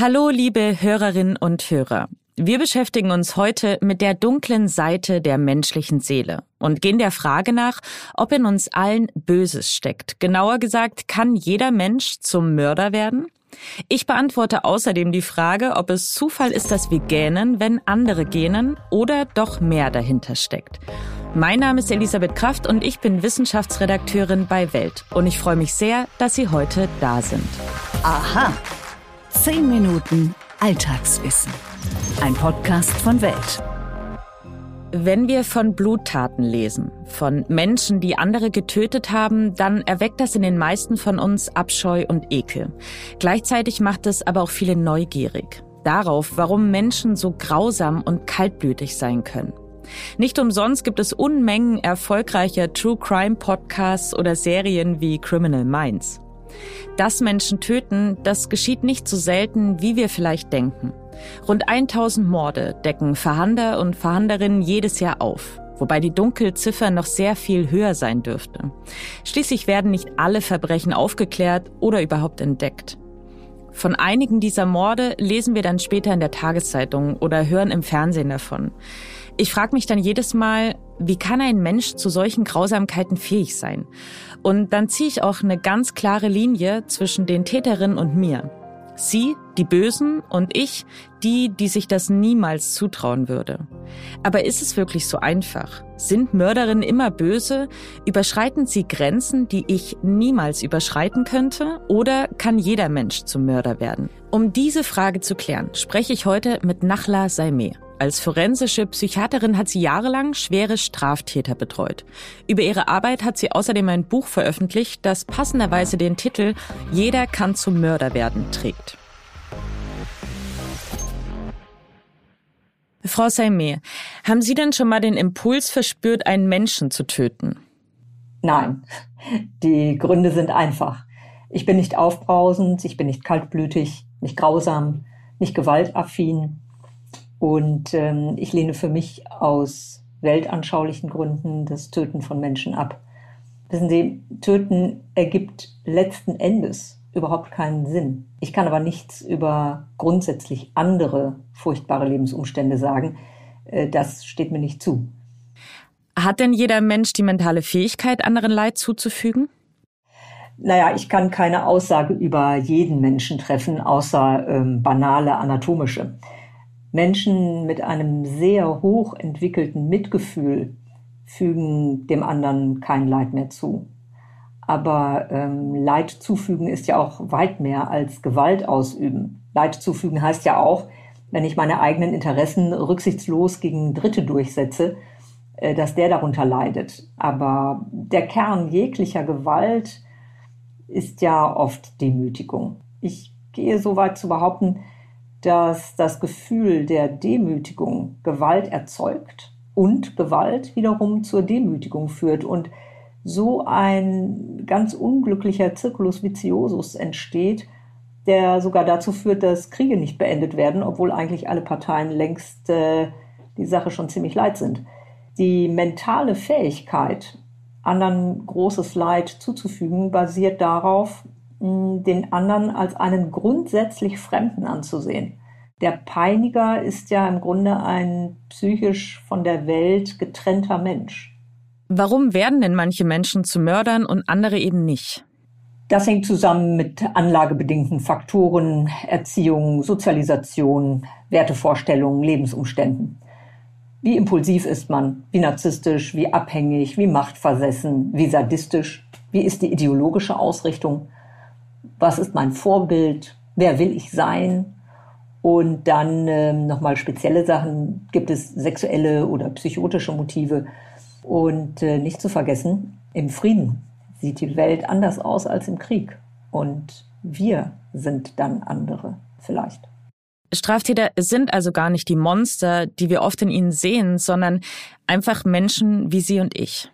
Hallo, liebe Hörerinnen und Hörer. Wir beschäftigen uns heute mit der dunklen Seite der menschlichen Seele und gehen der Frage nach, ob in uns allen Böses steckt. Genauer gesagt, kann jeder Mensch zum Mörder werden? Ich beantworte außerdem die Frage, ob es Zufall ist, dass wir gähnen, wenn andere gähnen oder doch mehr dahinter steckt. Mein Name ist Elisabeth Kraft und ich bin Wissenschaftsredakteurin bei Welt. Und ich freue mich sehr, dass Sie heute da sind. Aha. Zehn Minuten Alltagswissen. Ein Podcast von Welt. Wenn wir von Bluttaten lesen, von Menschen, die andere getötet haben, dann erweckt das in den meisten von uns Abscheu und Ekel. Gleichzeitig macht es aber auch viele neugierig. Darauf, warum Menschen so grausam und kaltblütig sein können. Nicht umsonst gibt es Unmengen erfolgreicher True Crime Podcasts oder Serien wie Criminal Minds. Dass Menschen töten, das geschieht nicht so selten, wie wir vielleicht denken. Rund 1000 Morde decken Verhander und Verhanderinnen jedes Jahr auf, wobei die Dunkelziffer noch sehr viel höher sein dürfte. Schließlich werden nicht alle Verbrechen aufgeklärt oder überhaupt entdeckt. Von einigen dieser Morde lesen wir dann später in der Tageszeitung oder hören im Fernsehen davon. Ich frage mich dann jedes Mal, wie kann ein Mensch zu solchen Grausamkeiten fähig sein? Und dann ziehe ich auch eine ganz klare Linie zwischen den Täterinnen und mir. Sie, die Bösen, und ich, die, die sich das niemals zutrauen würde. Aber ist es wirklich so einfach? Sind Mörderinnen immer böse? Überschreiten sie Grenzen, die ich niemals überschreiten könnte? Oder kann jeder Mensch zum Mörder werden? Um diese Frage zu klären, spreche ich heute mit Nachla Saimeh. Als forensische Psychiaterin hat sie jahrelang schwere Straftäter betreut. Über ihre Arbeit hat sie außerdem ein Buch veröffentlicht, das passenderweise den Titel Jeder kann zum Mörder werden trägt. Frau Saimeh, haben Sie denn schon mal den Impuls verspürt, einen Menschen zu töten? Nein, die Gründe sind einfach. Ich bin nicht aufbrausend, ich bin nicht kaltblütig, nicht grausam, nicht gewaltaffin. Und ähm, ich lehne für mich aus weltanschaulichen Gründen das Töten von Menschen ab. Wissen Sie, Töten ergibt letzten Endes überhaupt keinen Sinn. Ich kann aber nichts über grundsätzlich andere furchtbare Lebensumstände sagen. Äh, das steht mir nicht zu. Hat denn jeder Mensch die mentale Fähigkeit, anderen Leid zuzufügen? Naja, ich kann keine Aussage über jeden Menschen treffen, außer ähm, banale anatomische. Menschen mit einem sehr hoch entwickelten Mitgefühl fügen dem anderen kein Leid mehr zu. Aber ähm, Leid zufügen ist ja auch weit mehr als Gewalt ausüben. Leid zufügen heißt ja auch, wenn ich meine eigenen Interessen rücksichtslos gegen Dritte durchsetze, äh, dass der darunter leidet. Aber der Kern jeglicher Gewalt ist ja oft Demütigung. Ich gehe so weit zu behaupten, dass das Gefühl der Demütigung Gewalt erzeugt und Gewalt wiederum zur Demütigung führt und so ein ganz unglücklicher Circulus viciosus entsteht, der sogar dazu führt, dass Kriege nicht beendet werden, obwohl eigentlich alle Parteien längst äh, die Sache schon ziemlich leid sind. Die mentale Fähigkeit, anderen großes Leid zuzufügen, basiert darauf, den anderen als einen grundsätzlich Fremden anzusehen. Der Peiniger ist ja im Grunde ein psychisch von der Welt getrennter Mensch. Warum werden denn manche Menschen zu Mördern und andere eben nicht? Das hängt zusammen mit anlagebedingten Faktoren, Erziehung, Sozialisation, Wertevorstellungen, Lebensumständen. Wie impulsiv ist man? Wie narzisstisch? Wie abhängig? Wie machtversessen? Wie sadistisch? Wie ist die ideologische Ausrichtung? Was ist mein Vorbild, wer will ich sein. Und dann ähm, nochmal spezielle Sachen, gibt es sexuelle oder psychotische Motive. Und äh, nicht zu vergessen, im Frieden sieht die Welt anders aus als im Krieg. Und wir sind dann andere vielleicht. Straftäter sind also gar nicht die Monster, die wir oft in ihnen sehen, sondern einfach Menschen wie Sie und ich.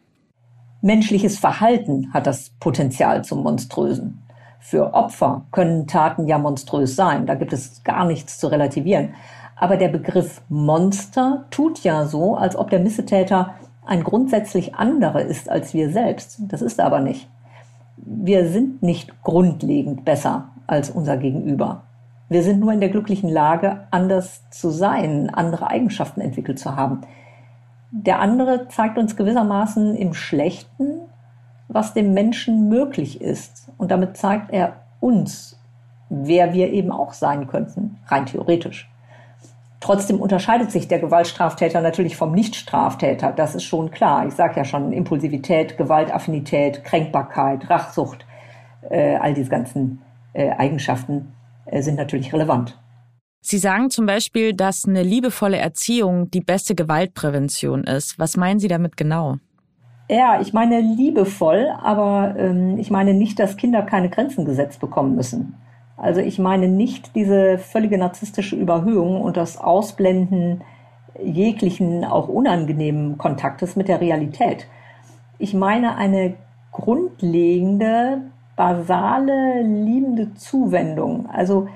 Menschliches Verhalten hat das Potenzial zum Monströsen. Für Opfer können Taten ja monströs sein, da gibt es gar nichts zu relativieren. Aber der Begriff Monster tut ja so, als ob der Missetäter ein grundsätzlich anderer ist als wir selbst. Das ist er aber nicht. Wir sind nicht grundlegend besser als unser Gegenüber. Wir sind nur in der glücklichen Lage, anders zu sein, andere Eigenschaften entwickelt zu haben. Der andere zeigt uns gewissermaßen im Schlechten, was dem Menschen möglich ist. Und damit zeigt er uns, wer wir eben auch sein könnten, rein theoretisch. Trotzdem unterscheidet sich der Gewaltstraftäter natürlich vom Nichtstraftäter. Das ist schon klar. Ich sage ja schon, Impulsivität, Gewaltaffinität, Kränkbarkeit, Rachsucht, äh, all diese ganzen äh, Eigenschaften äh, sind natürlich relevant. Sie sagen zum Beispiel, dass eine liebevolle Erziehung die beste Gewaltprävention ist. Was meinen Sie damit genau? Ja, ich meine liebevoll, aber ähm, ich meine nicht, dass Kinder keine Grenzen gesetzt bekommen müssen. Also ich meine nicht diese völlige narzisstische Überhöhung und das Ausblenden jeglichen auch unangenehmen Kontaktes mit der Realität. Ich meine eine grundlegende, basale, liebende Zuwendung. Also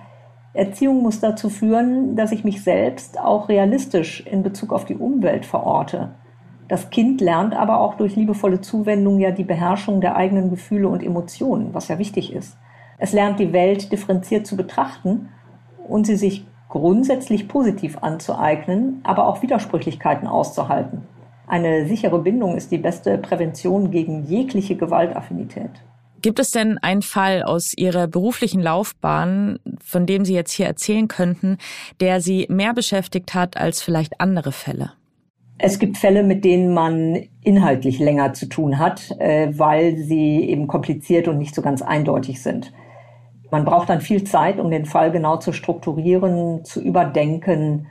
Erziehung muss dazu führen, dass ich mich selbst auch realistisch in Bezug auf die Umwelt verorte. Das Kind lernt aber auch durch liebevolle Zuwendung ja die Beherrschung der eigenen Gefühle und Emotionen, was ja wichtig ist. Es lernt die Welt differenziert zu betrachten und sie sich grundsätzlich positiv anzueignen, aber auch Widersprüchlichkeiten auszuhalten. Eine sichere Bindung ist die beste Prävention gegen jegliche Gewaltaffinität. Gibt es denn einen Fall aus Ihrer beruflichen Laufbahn, von dem Sie jetzt hier erzählen könnten, der Sie mehr beschäftigt hat als vielleicht andere Fälle? Es gibt Fälle, mit denen man inhaltlich länger zu tun hat, äh, weil sie eben kompliziert und nicht so ganz eindeutig sind. Man braucht dann viel Zeit, um den Fall genau zu strukturieren, zu überdenken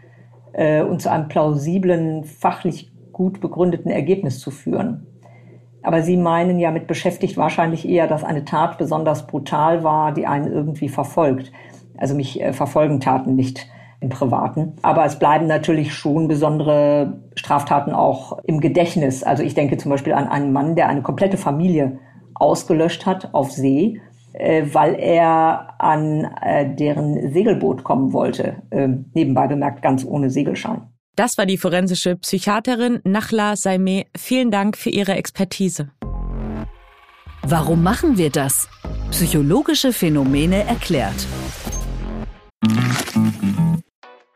äh, und zu einem plausiblen, fachlich gut begründeten Ergebnis zu führen. Aber Sie meinen ja mit beschäftigt wahrscheinlich eher, dass eine Tat besonders brutal war, die einen irgendwie verfolgt. Also mich äh, verfolgen Taten nicht im Privaten. Aber es bleiben natürlich schon besondere Straftaten auch im Gedächtnis. Also ich denke zum Beispiel an einen Mann, der eine komplette Familie ausgelöscht hat auf See äh, weil er an äh, deren Segelboot kommen wollte. Ähm, nebenbei bemerkt, ganz ohne Segelschein. Das war die forensische Psychiaterin Nachla Saime. Vielen Dank für Ihre Expertise. Warum machen wir das? Psychologische Phänomene erklärt.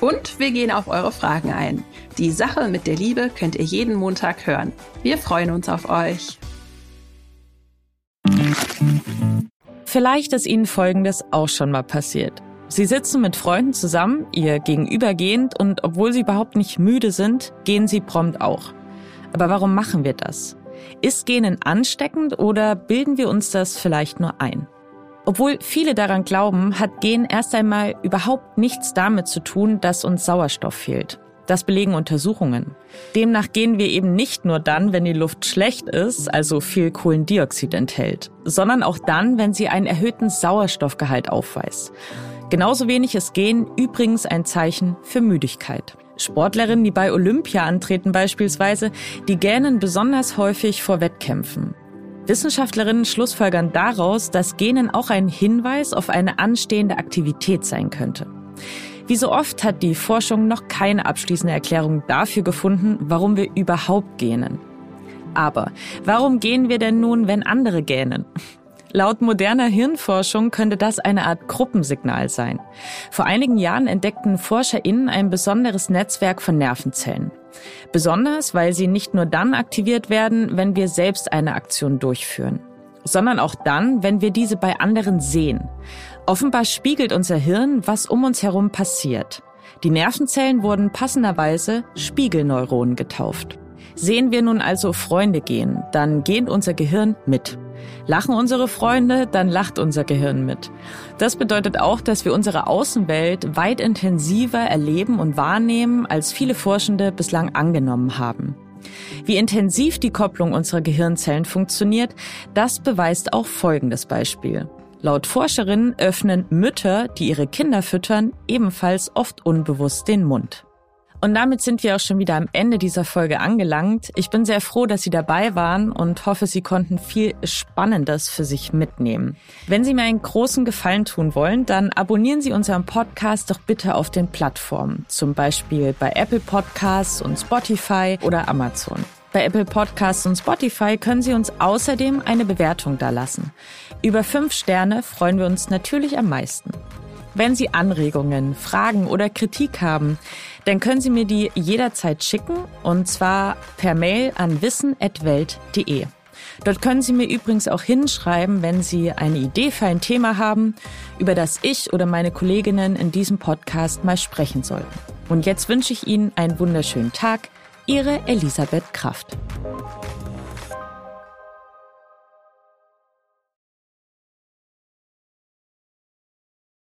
Und wir gehen auf eure Fragen ein. Die Sache mit der Liebe könnt ihr jeden Montag hören. Wir freuen uns auf euch. Vielleicht ist Ihnen Folgendes auch schon mal passiert. Sie sitzen mit Freunden zusammen, ihr gegenübergehend und obwohl Sie überhaupt nicht müde sind, gehen Sie prompt auch. Aber warum machen wir das? Ist Genen ansteckend oder bilden wir uns das vielleicht nur ein? Obwohl viele daran glauben, hat Gen erst einmal überhaupt nichts damit zu tun, dass uns Sauerstoff fehlt. Das belegen Untersuchungen. Demnach gehen wir eben nicht nur dann, wenn die Luft schlecht ist, also viel Kohlendioxid enthält, sondern auch dann, wenn sie einen erhöhten Sauerstoffgehalt aufweist. Genauso wenig ist Gehen übrigens ein Zeichen für Müdigkeit. Sportlerinnen, die bei Olympia antreten beispielsweise, die gähnen besonders häufig vor Wettkämpfen. Wissenschaftlerinnen schlussfolgern daraus, dass Gähnen auch ein Hinweis auf eine anstehende Aktivität sein könnte. Wie so oft hat die Forschung noch keine abschließende Erklärung dafür gefunden, warum wir überhaupt gähnen. Aber warum gehen wir denn nun, wenn andere gähnen? Laut moderner Hirnforschung könnte das eine Art Gruppensignal sein. Vor einigen Jahren entdeckten ForscherInnen ein besonderes Netzwerk von Nervenzellen. Besonders, weil sie nicht nur dann aktiviert werden, wenn wir selbst eine Aktion durchführen, sondern auch dann, wenn wir diese bei anderen sehen. Offenbar spiegelt unser Hirn, was um uns herum passiert. Die Nervenzellen wurden passenderweise Spiegelneuronen getauft. Sehen wir nun also Freunde gehen, dann geht unser Gehirn mit. Lachen unsere Freunde, dann lacht unser Gehirn mit. Das bedeutet auch, dass wir unsere Außenwelt weit intensiver erleben und wahrnehmen, als viele Forschende bislang angenommen haben. Wie intensiv die Kopplung unserer Gehirnzellen funktioniert, das beweist auch folgendes Beispiel. Laut Forscherinnen öffnen Mütter, die ihre Kinder füttern, ebenfalls oft unbewusst den Mund. Und damit sind wir auch schon wieder am Ende dieser Folge angelangt. Ich bin sehr froh, dass Sie dabei waren und hoffe, Sie konnten viel Spannendes für sich mitnehmen. Wenn Sie mir einen großen Gefallen tun wollen, dann abonnieren Sie unseren Podcast doch bitte auf den Plattformen, zum Beispiel bei Apple Podcasts und Spotify oder Amazon. Bei Apple Podcasts und Spotify können Sie uns außerdem eine Bewertung dalassen. Über fünf Sterne freuen wir uns natürlich am meisten. Wenn Sie Anregungen, Fragen oder Kritik haben, dann können Sie mir die jederzeit schicken und zwar per Mail an wissen.welt.de. Dort können Sie mir übrigens auch hinschreiben, wenn Sie eine Idee für ein Thema haben, über das ich oder meine Kolleginnen in diesem Podcast mal sprechen sollten. Und jetzt wünsche ich Ihnen einen wunderschönen Tag. Ihre Elisabeth Kraft.